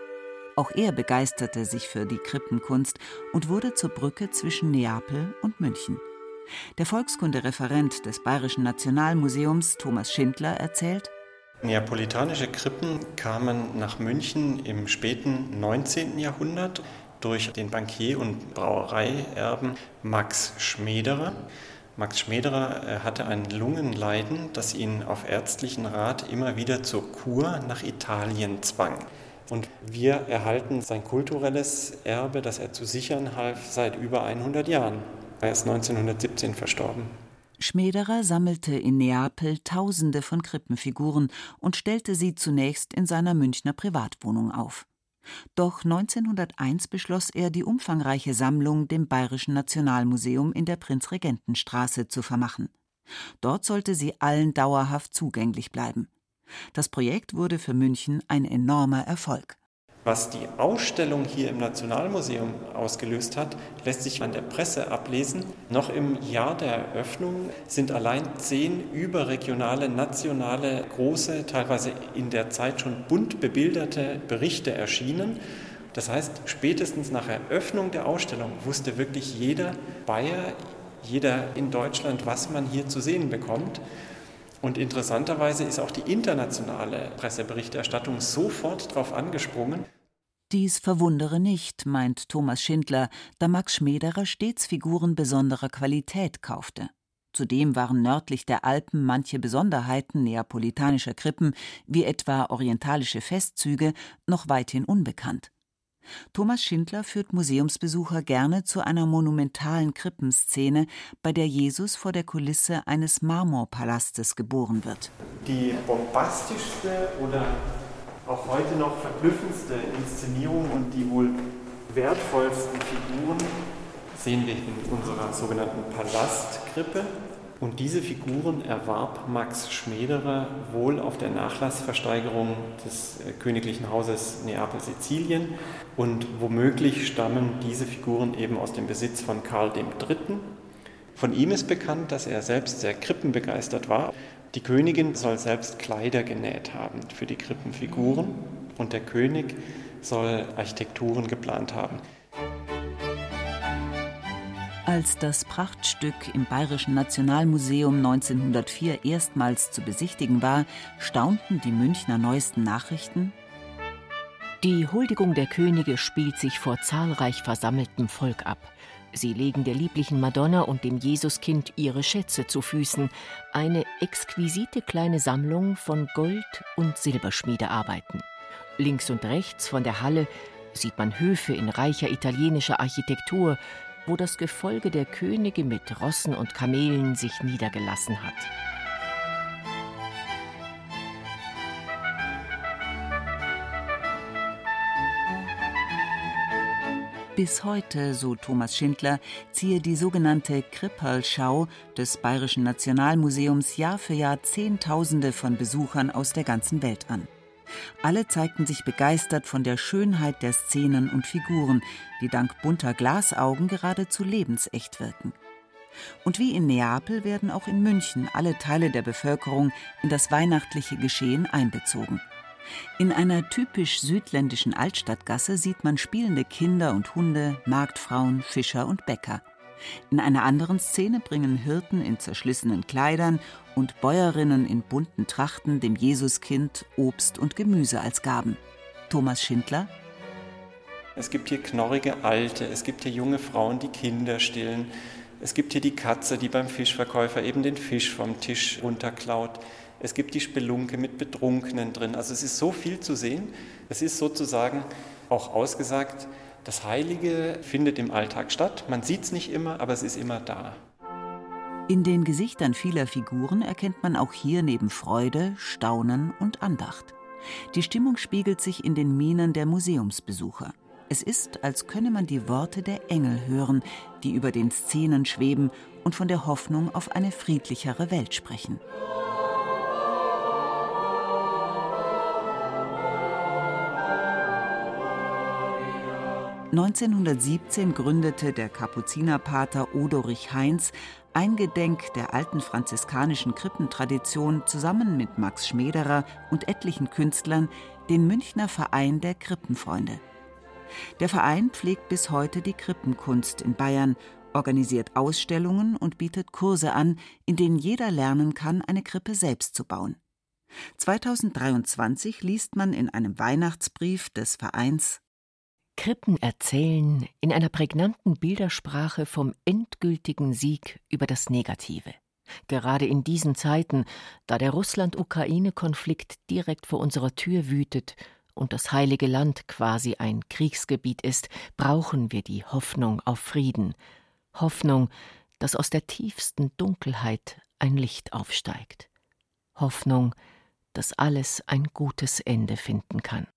Auch er begeisterte sich für die Krippenkunst und wurde zur Brücke zwischen Neapel und München. Der Volkskundereferent des Bayerischen Nationalmuseums Thomas Schindler erzählt, Neapolitanische Krippen kamen nach München im späten 19. Jahrhundert durch den Bankier und Brauereierben Max Schmederer. Max Schmederer äh, hatte ein Lungenleiden, das ihn auf ärztlichen Rat immer wieder zur Kur nach Italien zwang. Und wir erhalten sein kulturelles Erbe, das er zu sichern half, seit über 100 Jahren. Er ist 1917 verstorben. Schmederer sammelte in Neapel Tausende von Krippenfiguren und stellte sie zunächst in seiner Münchner Privatwohnung auf. Doch 1901 beschloss er, die umfangreiche Sammlung dem Bayerischen Nationalmuseum in der Prinzregentenstraße zu vermachen. Dort sollte sie allen dauerhaft zugänglich bleiben. Das Projekt wurde für München ein enormer Erfolg. Was die Ausstellung hier im Nationalmuseum ausgelöst hat, lässt sich an der Presse ablesen. Noch im Jahr der Eröffnung sind allein zehn überregionale, nationale, große, teilweise in der Zeit schon bunt bebilderte Berichte erschienen. Das heißt, spätestens nach Eröffnung der Ausstellung wusste wirklich jeder Bayer, jeder in Deutschland, was man hier zu sehen bekommt. Und interessanterweise ist auch die internationale Presseberichterstattung sofort darauf angesprungen. Dies verwundere nicht, meint Thomas Schindler, da Max Schmederer stets Figuren besonderer Qualität kaufte. Zudem waren nördlich der Alpen manche Besonderheiten neapolitanischer Krippen, wie etwa orientalische Festzüge, noch weithin unbekannt. Thomas Schindler führt Museumsbesucher gerne zu einer monumentalen Krippenszene, bei der Jesus vor der Kulisse eines Marmorpalastes geboren wird. Die bombastischste oder auch heute noch verblüffendste Inszenierung und die wohl wertvollsten Figuren sehen wir in unserer sogenannten Palastkrippe. Und diese Figuren erwarb Max Schmederer wohl auf der Nachlassversteigerung des äh, königlichen Hauses Neapel-Sizilien. Und womöglich stammen diese Figuren eben aus dem Besitz von Karl III. Von ihm ist bekannt, dass er selbst sehr krippenbegeistert war. Die Königin soll selbst Kleider genäht haben für die Krippenfiguren und der König soll Architekturen geplant haben. Als das Prachtstück im Bayerischen Nationalmuseum 1904 erstmals zu besichtigen war, staunten die Münchner neuesten Nachrichten. Die Huldigung der Könige spielt sich vor zahlreich versammeltem Volk ab. Sie legen der lieblichen Madonna und dem Jesuskind ihre Schätze zu Füßen, eine exquisite kleine Sammlung von Gold- und Silberschmiedearbeiten. Links und rechts von der Halle sieht man Höfe in reicher italienischer Architektur, wo das Gefolge der Könige mit Rossen und Kamelen sich niedergelassen hat. Bis heute, so Thomas Schindler, ziehe die sogenannte Kripperlschau des Bayerischen Nationalmuseums Jahr für Jahr Zehntausende von Besuchern aus der ganzen Welt an. Alle zeigten sich begeistert von der Schönheit der Szenen und Figuren, die dank bunter Glasaugen geradezu lebensecht wirken. Und wie in Neapel werden auch in München alle Teile der Bevölkerung in das weihnachtliche Geschehen einbezogen. In einer typisch südländischen Altstadtgasse sieht man spielende Kinder und Hunde, Marktfrauen, Fischer und Bäcker. In einer anderen Szene bringen Hirten in zerschlissenen Kleidern und Bäuerinnen in bunten Trachten dem Jesuskind Obst und Gemüse als Gaben. Thomas Schindler Es gibt hier knorrige Alte, es gibt hier junge Frauen, die Kinder stillen. Es gibt hier die Katze, die beim Fischverkäufer eben den Fisch vom Tisch runterklaut. Es gibt die Spelunke mit Betrunkenen drin. Also es ist so viel zu sehen. Es ist sozusagen auch ausgesagt, das Heilige findet im Alltag statt. Man sieht es nicht immer, aber es ist immer da. In den Gesichtern vieler Figuren erkennt man auch hier neben Freude, Staunen und Andacht. Die Stimmung spiegelt sich in den Mienen der Museumsbesucher. Es ist, als könne man die Worte der Engel hören, die über den Szenen schweben und von der Hoffnung auf eine friedlichere Welt sprechen. 1917 gründete der Kapuzinerpater Odorich Heinz eingedenk der alten franziskanischen Krippentradition zusammen mit Max Schmederer und etlichen Künstlern den Münchner Verein der Krippenfreunde. Der Verein pflegt bis heute die Krippenkunst in Bayern, organisiert Ausstellungen und bietet Kurse an, in denen jeder lernen kann, eine Krippe selbst zu bauen. 2023 liest man in einem Weihnachtsbrief des Vereins Krippen erzählen in einer prägnanten Bildersprache vom endgültigen Sieg über das Negative. Gerade in diesen Zeiten, da der Russland-Ukraine-Konflikt direkt vor unserer Tür wütet und das heilige Land quasi ein Kriegsgebiet ist, brauchen wir die Hoffnung auf Frieden. Hoffnung, dass aus der tiefsten Dunkelheit ein Licht aufsteigt. Hoffnung, dass alles ein gutes Ende finden kann.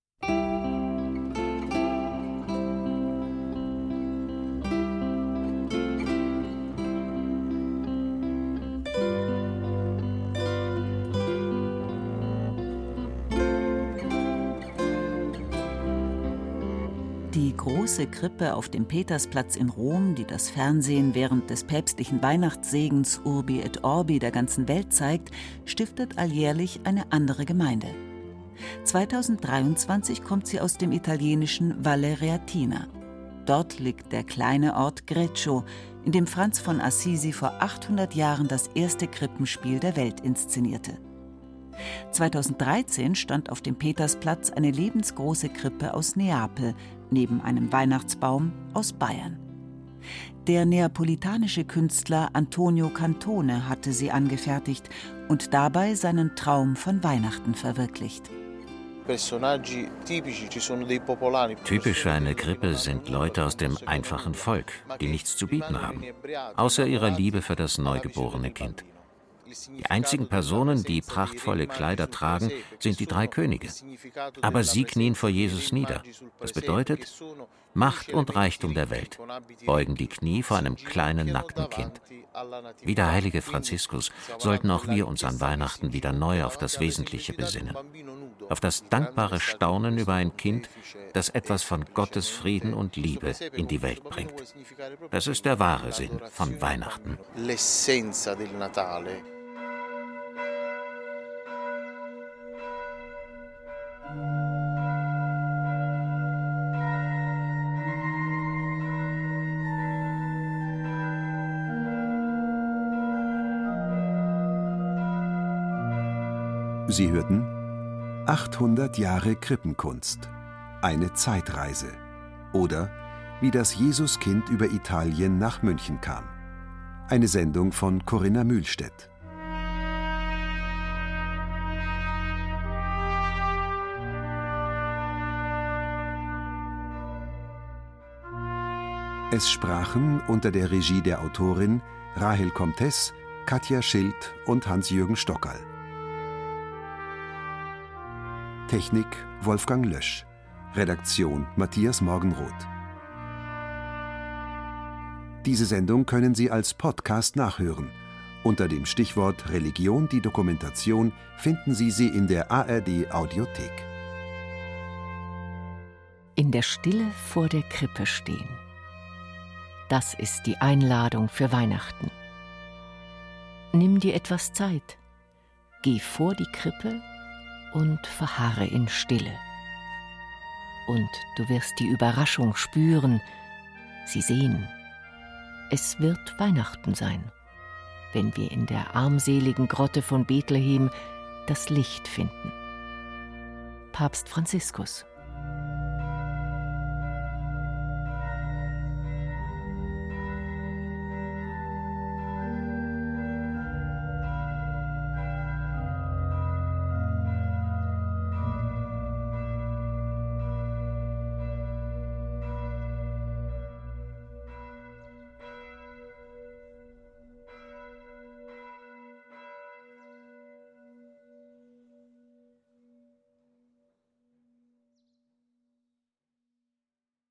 Große Krippe auf dem Petersplatz in Rom, die das Fernsehen während des päpstlichen Weihnachtssegens Urbi et Orbi der ganzen Welt zeigt, stiftet alljährlich eine andere Gemeinde. 2023 kommt sie aus dem italienischen Valle Reatina. Dort liegt der kleine Ort Greccio in dem Franz von Assisi vor 800 Jahren das erste Krippenspiel der Welt inszenierte. 2013 stand auf dem Petersplatz eine lebensgroße Krippe aus Neapel neben einem Weihnachtsbaum aus Bayern. Der neapolitanische Künstler Antonio Cantone hatte sie angefertigt und dabei seinen Traum von Weihnachten verwirklicht. Typisch für eine Krippe sind Leute aus dem einfachen Volk, die nichts zu bieten haben, außer ihrer Liebe für das neugeborene Kind. Die einzigen Personen, die prachtvolle Kleider tragen, sind die drei Könige. Aber sie knien vor Jesus nieder. Das bedeutet, Macht und Reichtum der Welt beugen die Knie vor einem kleinen nackten Kind. Wie der heilige Franziskus sollten auch wir uns an Weihnachten wieder neu auf das Wesentliche besinnen. Auf das dankbare Staunen über ein Kind, das etwas von Gottes Frieden und Liebe in die Welt bringt. Das ist der wahre Sinn von Weihnachten. L'essenza del Natale. Sie hörten 800 Jahre Krippenkunst, eine Zeitreise oder wie das Jesuskind über Italien nach München kam. Eine Sendung von Corinna Mühlstedt. Es sprachen unter der Regie der Autorin Rahel Comtes, Katja Schild und Hans-Jürgen Stockerl. Technik Wolfgang Lösch. Redaktion Matthias Morgenroth. Diese Sendung können Sie als Podcast nachhören. Unter dem Stichwort Religion die Dokumentation finden Sie sie in der ARD Audiothek. In der Stille vor der Krippe stehen. Das ist die Einladung für Weihnachten. Nimm dir etwas Zeit. Geh vor die Krippe und verharre in Stille. Und du wirst die Überraschung spüren, sie sehen. Es wird Weihnachten sein, wenn wir in der armseligen Grotte von Bethlehem das Licht finden. Papst Franziskus